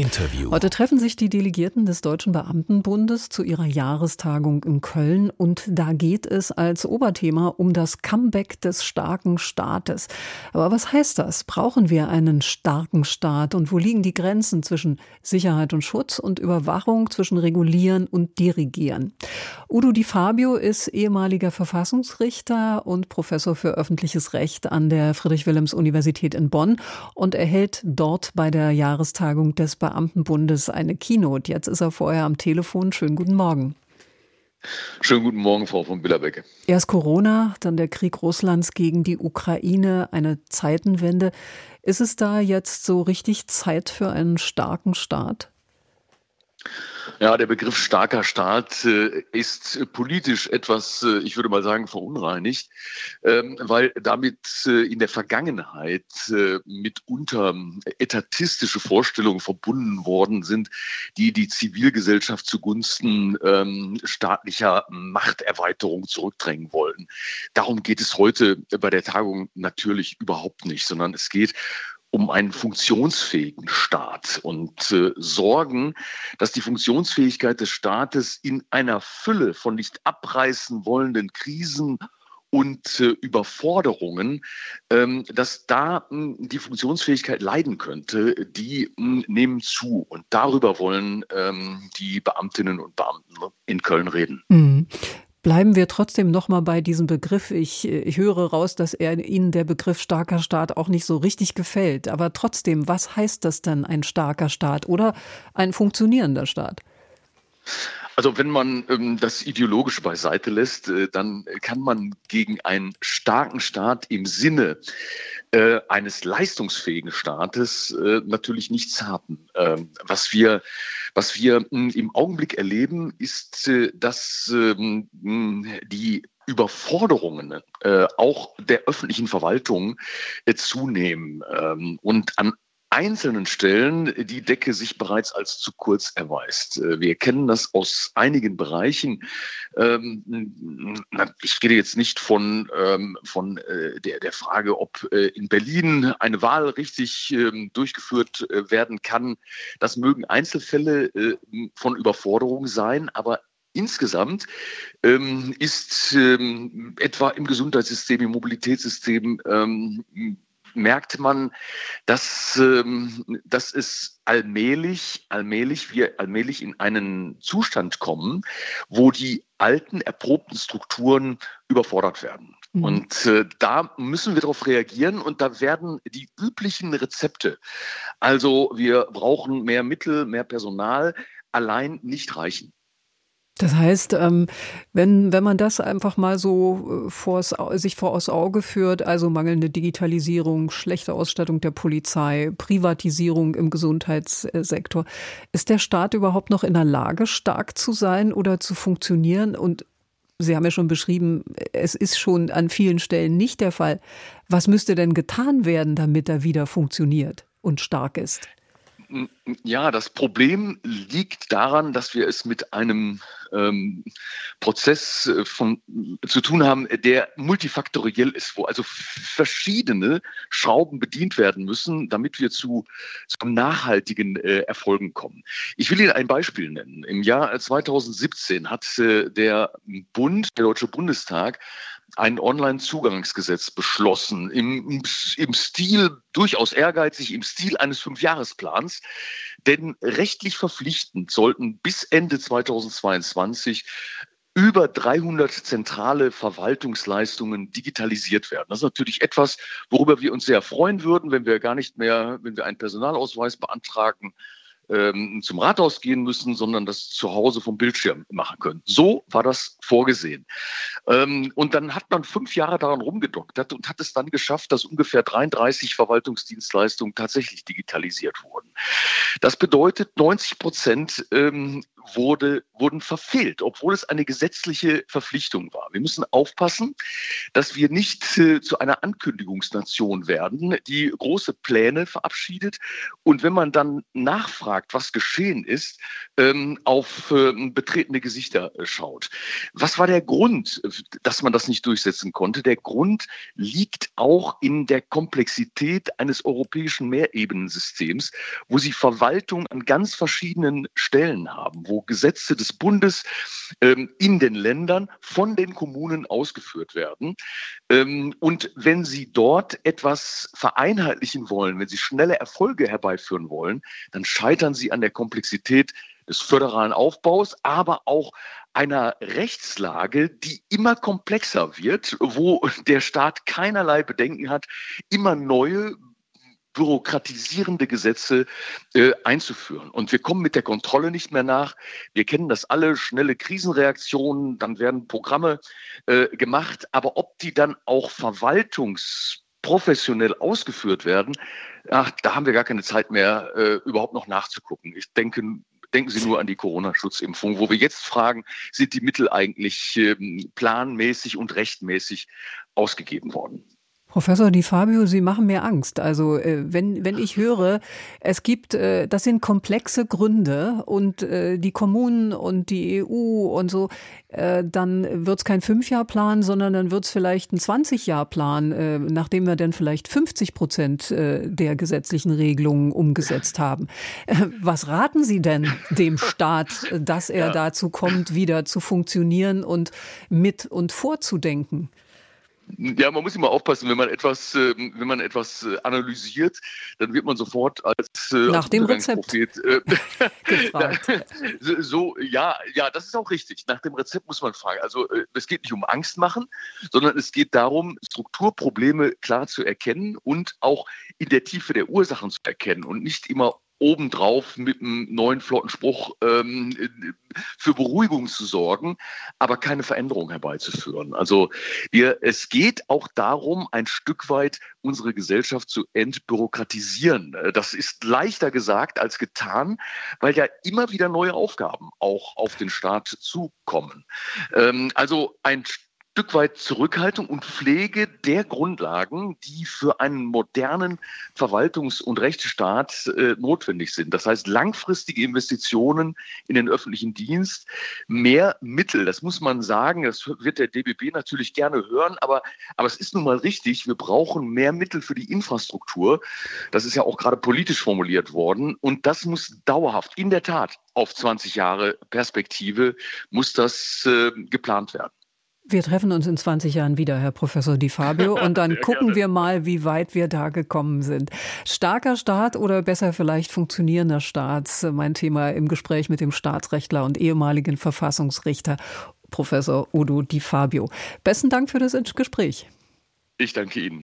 Interview. Heute treffen sich die Delegierten des Deutschen Beamtenbundes zu ihrer Jahrestagung in Köln und da geht es als Oberthema um das Comeback des starken Staates. Aber was heißt das? Brauchen wir einen starken Staat und wo liegen die Grenzen zwischen Sicherheit und Schutz und Überwachung, zwischen Regulieren und Dirigieren? Udo Di Fabio ist ehemaliger Verfassungsrichter und Professor für öffentliches Recht an der Friedrich-Wilhelms-Universität in Bonn und erhält dort bei der Jahrestagung des Beamtenbundes eine Keynote. Jetzt ist er vorher am Telefon. Schönen guten Morgen. Schönen guten Morgen, Frau von Billerbeck. Erst Corona, dann der Krieg Russlands gegen die Ukraine, eine Zeitenwende. Ist es da jetzt so richtig Zeit für einen starken Staat? Ja, der Begriff starker Staat äh, ist politisch etwas, äh, ich würde mal sagen, verunreinigt, ähm, weil damit äh, in der Vergangenheit mitunter etatistische Vorstellungen verbunden worden sind, die die Zivilgesellschaft zugunsten ähm, staatlicher Machterweiterung zurückdrängen wollten. Darum geht es heute bei der Tagung natürlich überhaupt nicht, sondern es geht um einen funktionsfähigen Staat und äh, sorgen, dass die Funktionsfähigkeit des Staates in einer Fülle von nicht abreißen wollenden Krisen und äh, Überforderungen, ähm, dass da mh, hm, die Funktionsfähigkeit leiden könnte, die mh, hm, nehmen zu. Und darüber wollen ähm, die Beamtinnen und Beamten in Köln reden. Mhm. Bleiben wir trotzdem noch mal bei diesem Begriff. Ich, ich höre raus, dass er Ihnen der Begriff starker Staat auch nicht so richtig gefällt. Aber trotzdem, was heißt das dann ein starker Staat oder ein funktionierender Staat? Also wenn man ähm, das ideologisch beiseite lässt, äh, dann kann man gegen einen starken Staat im Sinne äh, eines leistungsfähigen Staates äh, natürlich nichts haben. Ähm, was wir was wir hm, im Augenblick erleben, ist, äh, dass ähm, die Überforderungen äh, auch der öffentlichen Verwaltung äh, zunehmen ähm, und an einzelnen Stellen die Decke sich bereits als zu kurz erweist. Äh, wir kennen das aus einigen Bereichen. Ähm, ich rede jetzt nicht von, ähm, von äh, der, der Frage, ob äh, in Berlin eine Wahl richtig ähm, durchgeführt werden kann. Das mögen Einzelfälle von Überforderung sein, aber Insgesamt ähm, ist ähm, etwa im Gesundheitssystem, im Mobilitätssystem ähm, merkt man, dass, ähm, dass es allmählich, allmählich, wir allmählich in einen Zustand kommen, wo die alten, erprobten Strukturen überfordert werden. Mhm. Und äh, da müssen wir darauf reagieren und da werden die üblichen Rezepte, also wir brauchen mehr Mittel, mehr Personal, allein nicht reichen. Das heißt, ähm, wenn, wenn man das einfach mal so äh, vors, sich vor aus Auge führt, also mangelnde Digitalisierung, schlechte Ausstattung der Polizei, Privatisierung im Gesundheitssektor, ist der Staat überhaupt noch in der Lage, stark zu sein oder zu funktionieren? Und Sie haben ja schon beschrieben, es ist schon an vielen Stellen nicht der Fall. Was müsste denn getan werden, damit er wieder funktioniert und stark ist? Ja, das Problem liegt daran, dass wir es mit einem ähm, Prozess äh, von, zu tun haben, der multifaktoriell ist, wo also verschiedene Schrauben bedient werden müssen, damit wir zu, zu nachhaltigen äh, Erfolgen kommen. Ich will Ihnen ein Beispiel nennen. Im Jahr 2017 hat äh, der Bund, der Deutsche Bundestag, ein Online-Zugangsgesetz beschlossen, im, im Stil durchaus ehrgeizig, im Stil eines Fünfjahresplans. Denn rechtlich verpflichtend sollten bis Ende 2022 über 300 zentrale Verwaltungsleistungen digitalisiert werden. Das ist natürlich etwas, worüber wir uns sehr freuen würden, wenn wir gar nicht mehr, wenn wir einen Personalausweis beantragen, ähm, zum Rathaus gehen müssen, sondern das zu Hause vom Bildschirm machen können. So war das vorgesehen. Ähm, und dann hat man fünf Jahre daran rumgedoktert und hat es dann geschafft, dass ungefähr 33 Verwaltungsdienstleistungen tatsächlich digitalisiert wurden. Das bedeutet, 90 Prozent ähm, wurde, wurden verfehlt, obwohl es eine gesetzliche Verpflichtung war. Wir müssen aufpassen, dass wir nicht äh, zu einer Ankündigungsnation werden, die große Pläne verabschiedet und wenn man dann nachfragt, was geschehen ist, ähm, auf äh, betretene Gesichter äh, schaut. Was war der Grund, dass man das nicht durchsetzen konnte? Der Grund liegt auch in der Komplexität eines europäischen Mehrebenensystems, wo sie Verwaltung an ganz verschiedenen Stellen haben, wo Gesetze des Bundes ähm, in den Ländern von den Kommunen ausgeführt werden. Ähm, und wenn Sie dort etwas vereinheitlichen wollen, wenn Sie schnelle Erfolge herbeiführen wollen, dann scheitern Sie an der Komplexität des föderalen Aufbaus, aber auch einer Rechtslage, die immer komplexer wird, wo der Staat keinerlei Bedenken hat, immer neue bürokratisierende Gesetze äh, einzuführen. Und wir kommen mit der Kontrolle nicht mehr nach. Wir kennen das alle, schnelle Krisenreaktionen, dann werden Programme äh, gemacht, aber ob die dann auch verwaltungsprofessionell ausgeführt werden, ach, da haben wir gar keine Zeit mehr, äh, überhaupt noch nachzugucken. Ich denke, denken Sie nur an die Corona-Schutzimpfung, wo wir jetzt fragen, sind die Mittel eigentlich ähm, planmäßig und rechtmäßig ausgegeben worden? Professor Di Fabio, Sie machen mir Angst. Also äh, wenn, wenn ich höre, es gibt, äh, das sind komplexe Gründe und äh, die Kommunen und die EU und so, dann wird es kein Fünfjahrplan, sondern dann wird es vielleicht ein 20-Jahr-Plan, nachdem wir dann vielleicht 50 Prozent der gesetzlichen Regelungen umgesetzt haben. Was raten Sie denn dem Staat, dass er ja. dazu kommt, wieder zu funktionieren und mit und vorzudenken? Ja, man muss immer aufpassen, wenn man etwas, äh, wenn man etwas äh, analysiert, dann wird man sofort als äh, nach dem Rezept äh, so, ja, ja, das ist auch richtig. Nach dem Rezept muss man fragen. Also es geht nicht um Angst machen, sondern es geht darum, Strukturprobleme klar zu erkennen und auch in der Tiefe der Ursachen zu erkennen und nicht immer obendrauf mit einem neuen flotten Spruch ähm, für Beruhigung zu sorgen, aber keine Veränderung herbeizuführen. Also wir, es geht auch darum, ein Stück weit unsere Gesellschaft zu entbürokratisieren. Das ist leichter gesagt als getan, weil ja immer wieder neue Aufgaben auch auf den Staat zukommen. Ähm, also ein Stück weit Zurückhaltung und Pflege der Grundlagen, die für einen modernen Verwaltungs- und Rechtsstaat äh, notwendig sind. Das heißt, langfristige Investitionen in den öffentlichen Dienst, mehr Mittel, das muss man sagen, das wird der DBB natürlich gerne hören, aber, aber es ist nun mal richtig, wir brauchen mehr Mittel für die Infrastruktur. Das ist ja auch gerade politisch formuliert worden und das muss dauerhaft, in der Tat, auf 20 Jahre Perspektive muss das äh, geplant werden. Wir treffen uns in 20 Jahren wieder, Herr Professor Di Fabio, und dann gucken gerne. wir mal, wie weit wir da gekommen sind. Starker Staat oder besser vielleicht funktionierender Staat? Mein Thema im Gespräch mit dem Staatsrechtler und ehemaligen Verfassungsrichter Professor Udo Di Fabio. Besten Dank für das Gespräch. Ich danke Ihnen.